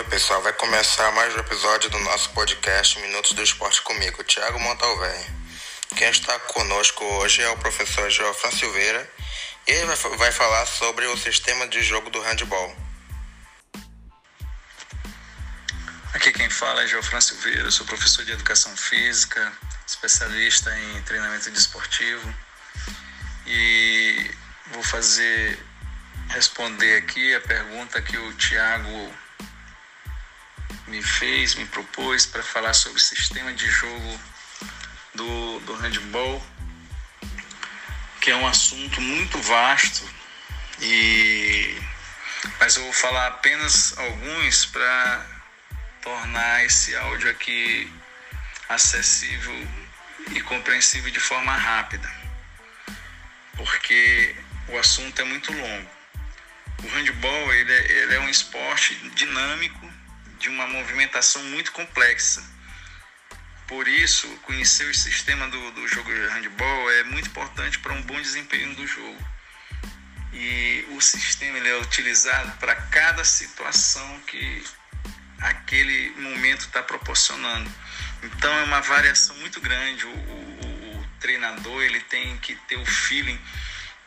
Oi, pessoal, vai começar mais um episódio do nosso podcast Minutos do Esporte comigo, Thiago Montalvé. Quem está conosco hoje é o professor João Silveira e ele vai falar sobre o sistema de jogo do handball. Aqui quem fala é João Silveira, sou professor de Educação Física, especialista em treinamento desportivo e vou fazer responder aqui a pergunta que o Tiago me fez, me propôs para falar sobre o sistema de jogo do, do handball, que é um assunto muito vasto e mas eu vou falar apenas alguns para tornar esse áudio aqui acessível e compreensível de forma rápida, porque o assunto é muito longo. O handball ele é, ele é um esporte dinâmico, de uma movimentação muito complexa. Por isso, conhecer o sistema do, do jogo de handball é muito importante para um bom desempenho do jogo. E o sistema ele é utilizado para cada situação que aquele momento está proporcionando. Então é uma variação muito grande. O, o, o treinador ele tem que ter o feeling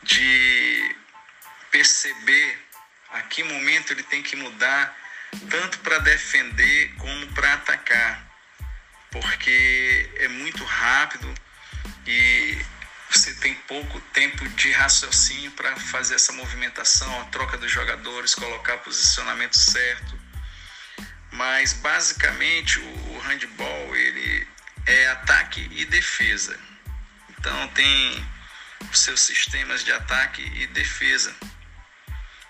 de perceber a que momento ele tem que mudar, tanto para defender como para atacar, porque é muito rápido e você tem pouco tempo de raciocínio para fazer essa movimentação, a troca dos jogadores, colocar posicionamento certo. Mas basicamente o handball ele é ataque e defesa. Então tem os seus sistemas de ataque e defesa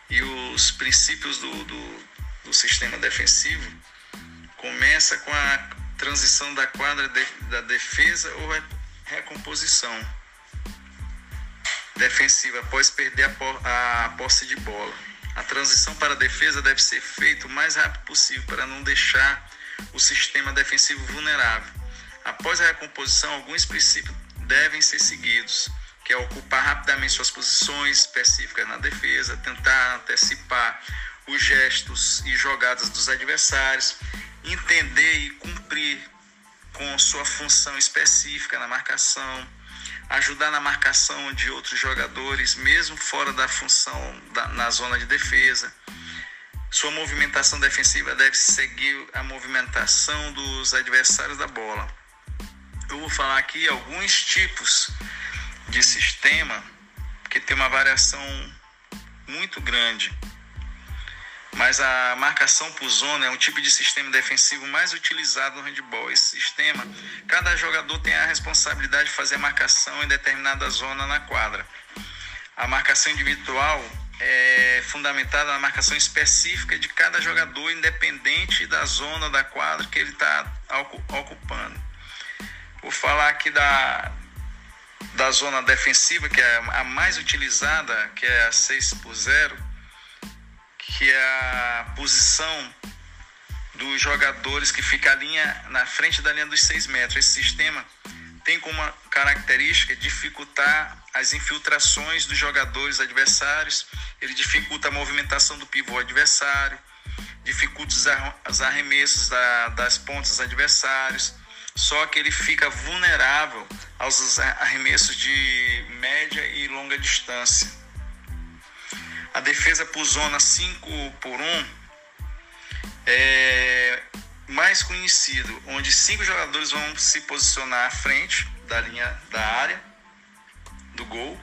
e os princípios do, do, do sistema defensivo começa com a transição da quadra de, da defesa ou recomposição defensiva após perder a, a posse de bola. A transição para a defesa deve ser feita o mais rápido possível para não deixar o sistema defensivo vulnerável. Após a recomposição, alguns princípios devem ser seguidos que é ocupar rapidamente suas posições específicas na defesa, tentar antecipar os gestos e jogadas dos adversários, entender e cumprir com sua função específica na marcação, ajudar na marcação de outros jogadores, mesmo fora da função da, na zona de defesa. Sua movimentação defensiva deve seguir a movimentação dos adversários da bola. Eu vou falar aqui alguns tipos de sistema que tem uma variação muito grande. Mas a marcação por zona é um tipo de sistema defensivo mais utilizado no handball. Esse sistema, cada jogador tem a responsabilidade de fazer a marcação em determinada zona na quadra. A marcação individual é fundamentada na marcação específica de cada jogador, independente da zona da quadra que ele está ocupando. Vou falar aqui da, da zona defensiva, que é a mais utilizada, que é a 6 por 0, que é a posição dos jogadores que fica a linha na frente da linha dos 6 metros. Esse sistema tem como característica dificultar as infiltrações dos jogadores adversários, ele dificulta a movimentação do pivô adversário, dificulta os arremessos das pontas adversários, só que ele fica vulnerável aos arremessos de média e longa distância. A defesa por zona 5 por 1 é mais conhecido, onde cinco jogadores vão se posicionar à frente da linha da área do gol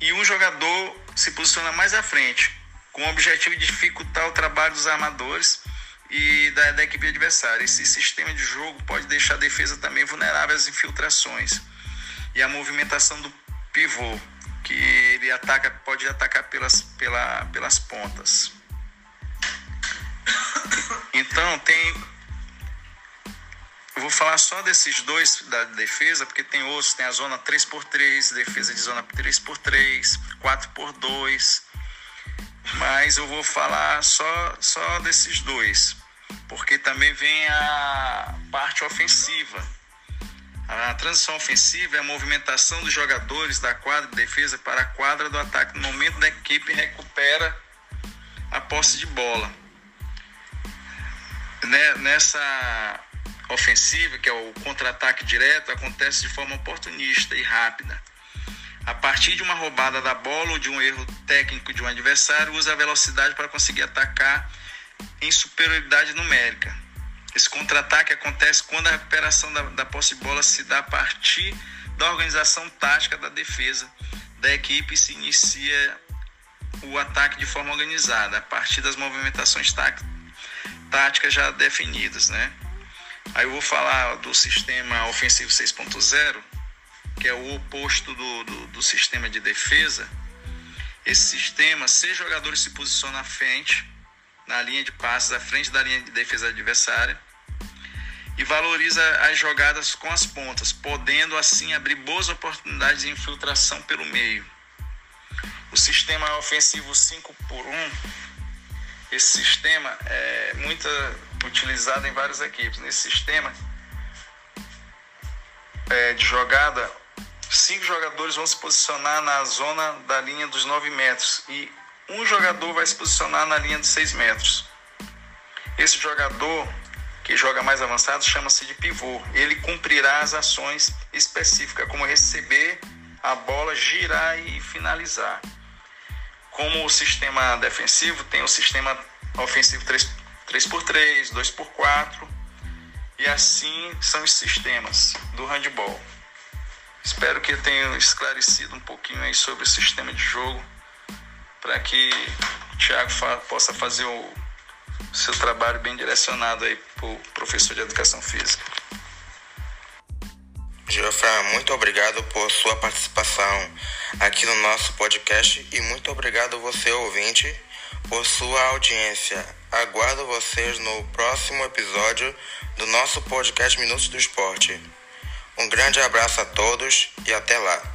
e um jogador se posiciona mais à frente, com o objetivo de dificultar o trabalho dos armadores e da, da equipe adversária. Esse sistema de jogo pode deixar a defesa também vulnerável às infiltrações e a movimentação do pivô, que ele ataca, pode atacar pelas, pela, pelas pontas. Então tem. Eu vou falar só desses dois da defesa, porque tem outros, tem a zona 3x3, defesa de zona 3x3, 4x2. Mas eu vou falar só, só desses dois, porque também vem a parte ofensiva a transição ofensiva é a movimentação dos jogadores da quadra de defesa para a quadra do ataque no momento da equipe recupera a posse de bola. né, nessa ofensiva, que é o contra-ataque direto, acontece de forma oportunista e rápida. A partir de uma roubada da bola ou de um erro técnico de um adversário, usa a velocidade para conseguir atacar em superioridade numérica. Esse contra-ataque acontece quando a recuperação da, da posse de bola se dá a partir da organização tática da defesa da equipe e se inicia o ataque de forma organizada, a partir das movimentações táticas já definidas, né? Aí eu vou falar do sistema ofensivo 6.0, que é o oposto do, do, do, sistema de defesa. Esse sistema, seis jogadores se posicionam à frente, na linha de passes, à frente da linha de defesa adversária, e valoriza as jogadas com as pontas, podendo assim abrir boas oportunidades de infiltração pelo meio. O sistema ofensivo 5 por 1, esse sistema é muito utilizado em várias equipes. Nesse sistema é, de jogada, cinco jogadores vão se posicionar na zona da linha dos 9 metros e um jogador vai se posicionar na linha de 6 metros. Esse jogador que joga mais avançado chama-se de pivô. Ele cumprirá as ações específicas, como receber a bola, girar e finalizar. Como o sistema defensivo tem o sistema ofensivo 3, 3x3, 2x4 e assim são os sistemas do handball. Espero que eu tenha esclarecido um pouquinho aí sobre o sistema de jogo para que o Thiago fa possa fazer o seu trabalho bem direcionado aí para o professor de educação física. Geofran, muito obrigado por sua participação aqui no nosso podcast e muito obrigado você ouvinte por sua audiência. Aguardo vocês no próximo episódio do nosso podcast Minutos do Esporte. Um grande abraço a todos e até lá.